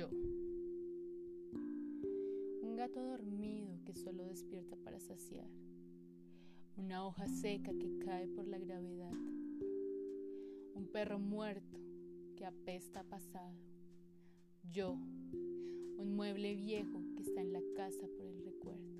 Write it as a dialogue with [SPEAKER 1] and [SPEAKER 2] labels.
[SPEAKER 1] yo. Un gato dormido que solo despierta para saciar. Una hoja seca que cae por la gravedad. Un perro muerto que apesta pasado. Yo, un mueble viejo que está en la casa por el recuerdo.